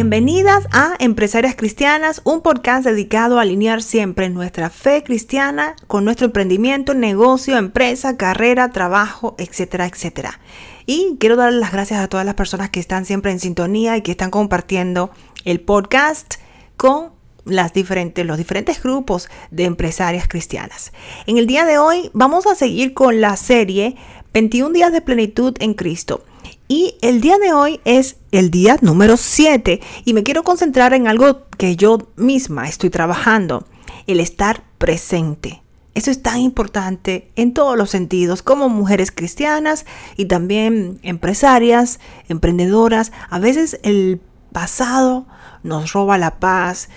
Bienvenidas a Empresarias Cristianas, un podcast dedicado a alinear siempre nuestra fe cristiana con nuestro emprendimiento, negocio, empresa, carrera, trabajo, etcétera, etcétera. Y quiero dar las gracias a todas las personas que están siempre en sintonía y que están compartiendo el podcast con las diferentes, los diferentes grupos de empresarias cristianas. En el día de hoy vamos a seguir con la serie 21 días de plenitud en Cristo. Y el día de hoy es el día número 7 y me quiero concentrar en algo que yo misma estoy trabajando, el estar presente. Eso es tan importante en todos los sentidos, como mujeres cristianas y también empresarias, emprendedoras. A veces el pasado nos roba la paz,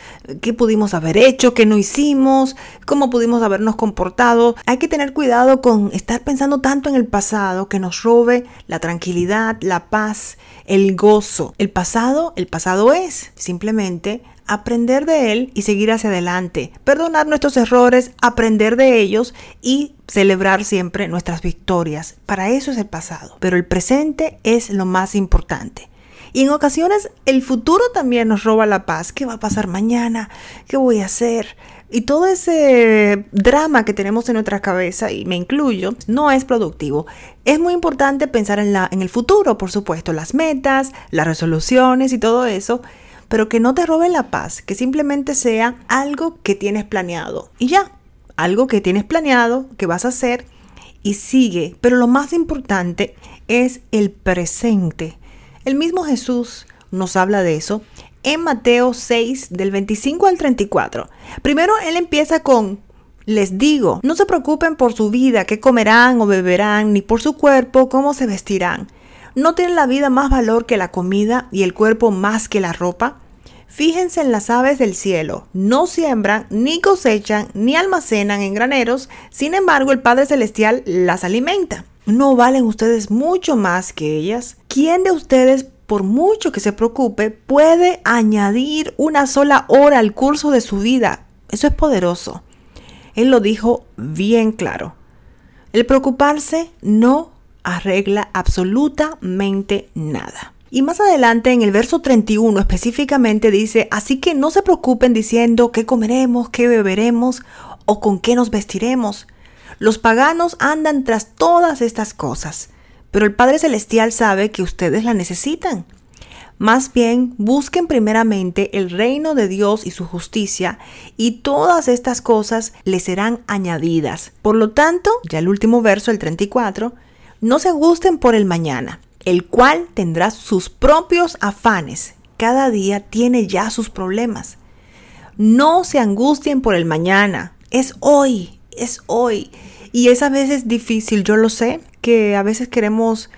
qué pudimos haber hecho, qué no hicimos, cómo pudimos habernos comportado. Hay que tener cuidado con estar pensando tanto en el pasado que nos robe la tranquilidad, la paz, el gozo. El pasado, el pasado es simplemente aprender de él y seguir hacia adelante, perdonar nuestros errores, aprender de ellos y celebrar siempre nuestras victorias. Para eso es el pasado, pero el presente es lo más importante. Y en ocasiones el futuro también nos roba la paz. ¿Qué va a pasar mañana? ¿Qué voy a hacer? Y todo ese drama que tenemos en nuestra cabeza, y me incluyo, no es productivo. Es muy importante pensar en, la, en el futuro, por supuesto, las metas, las resoluciones y todo eso, pero que no te robe la paz, que simplemente sea algo que tienes planeado. Y ya, algo que tienes planeado, que vas a hacer, y sigue. Pero lo más importante es el presente el mismo Jesús nos habla de eso en Mateo 6 del 25 al 34. Primero él empieza con, les digo, no se preocupen por su vida, qué comerán o beberán, ni por su cuerpo, cómo se vestirán. ¿No tiene la vida más valor que la comida y el cuerpo más que la ropa? Fíjense en las aves del cielo, no siembran, ni cosechan, ni almacenan en graneros, sin embargo el Padre Celestial las alimenta. ¿No valen ustedes mucho más que ellas? ¿Quién de ustedes, por mucho que se preocupe, puede añadir una sola hora al curso de su vida? Eso es poderoso. Él lo dijo bien claro. El preocuparse no arregla absolutamente nada. Y más adelante en el verso 31 específicamente dice, así que no se preocupen diciendo qué comeremos, qué beberemos o con qué nos vestiremos los paganos andan tras todas estas cosas, pero el Padre Celestial sabe que ustedes la necesitan. Más bien, busquen primeramente el reino de Dios y su justicia, y todas estas cosas les serán añadidas. Por lo tanto, ya el último verso, el 34, no se gusten por el mañana, el cual tendrá sus propios afanes. Cada día tiene ya sus problemas. No se angustien por el mañana, es hoy, es hoy. Y es a veces difícil, yo lo sé, que a veces queremos,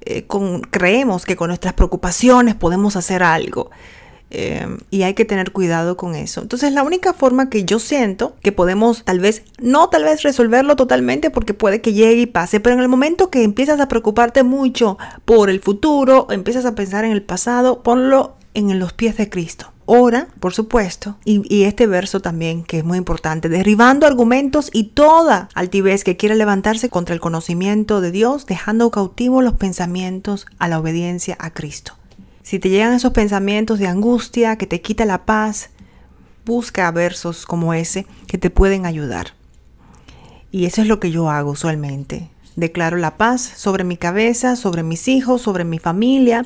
eh, con, creemos que con nuestras preocupaciones podemos hacer algo. Eh, y hay que tener cuidado con eso. Entonces la única forma que yo siento que podemos tal vez, no tal vez resolverlo totalmente porque puede que llegue y pase, pero en el momento que empiezas a preocuparte mucho por el futuro, empiezas a pensar en el pasado, ponlo en los pies de Cristo. Ora, por supuesto, y, este verso también que es muy importante, derribando argumentos y toda altivez que quiera levantarse contra el conocimiento de Dios, dejando cautivos los pensamientos a la obediencia a Cristo. Si te llegan esos pensamientos de angustia que te quita la paz, busca versos como ese que te pueden ayudar. Y eso es lo que yo hago usualmente. Declaro la paz sobre mi cabeza, sobre mis hijos, sobre mi familia.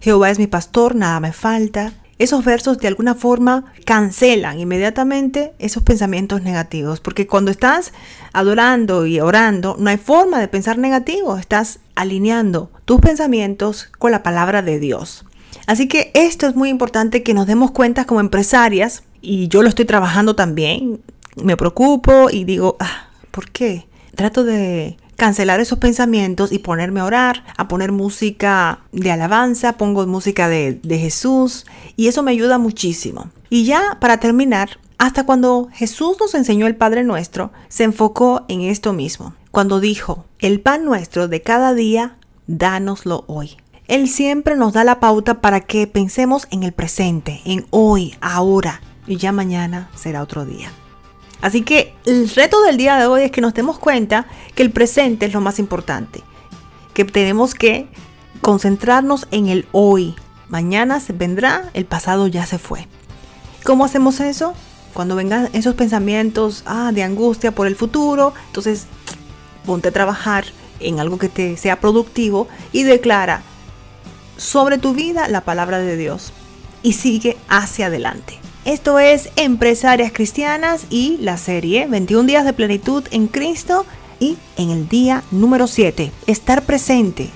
Jehová es mi pastor, nada me falta esos versos de alguna forma cancelan inmediatamente esos pensamientos negativos, porque cuando estás adorando y orando, no hay forma de pensar negativo, estás alineando tus pensamientos con la palabra de Dios. Así que esto es muy importante que nos demos cuenta como empresarias, y yo lo estoy trabajando también, me preocupo y digo, ah, ¿por qué? Trato de cancelar esos pensamientos y ponerme a orar, a poner música de alabanza, pongo música de, de Jesús y eso me ayuda muchísimo. Y ya para terminar, hasta cuando Jesús nos enseñó el Padre Nuestro, se enfocó en esto mismo, cuando dijo, el pan nuestro de cada día, dánoslo hoy. Él siempre nos da la pauta para que pensemos en el presente, en hoy, ahora, y ya mañana será otro día. Así que el reto del día de hoy es que nos demos cuenta que el presente es lo más importante, que tenemos que concentrarnos en el hoy, Mañana se vendrá, el pasado ya se fue. ¿Cómo hacemos eso? Cuando vengan esos pensamientos ah, de angustia por el futuro, entonces ponte a trabajar en algo que te sea productivo y declara sobre tu vida la palabra de Dios y sigue hacia adelante. Esto es Empresarias Cristianas y la serie 21 días de plenitud en Cristo y en el día número 7, estar presente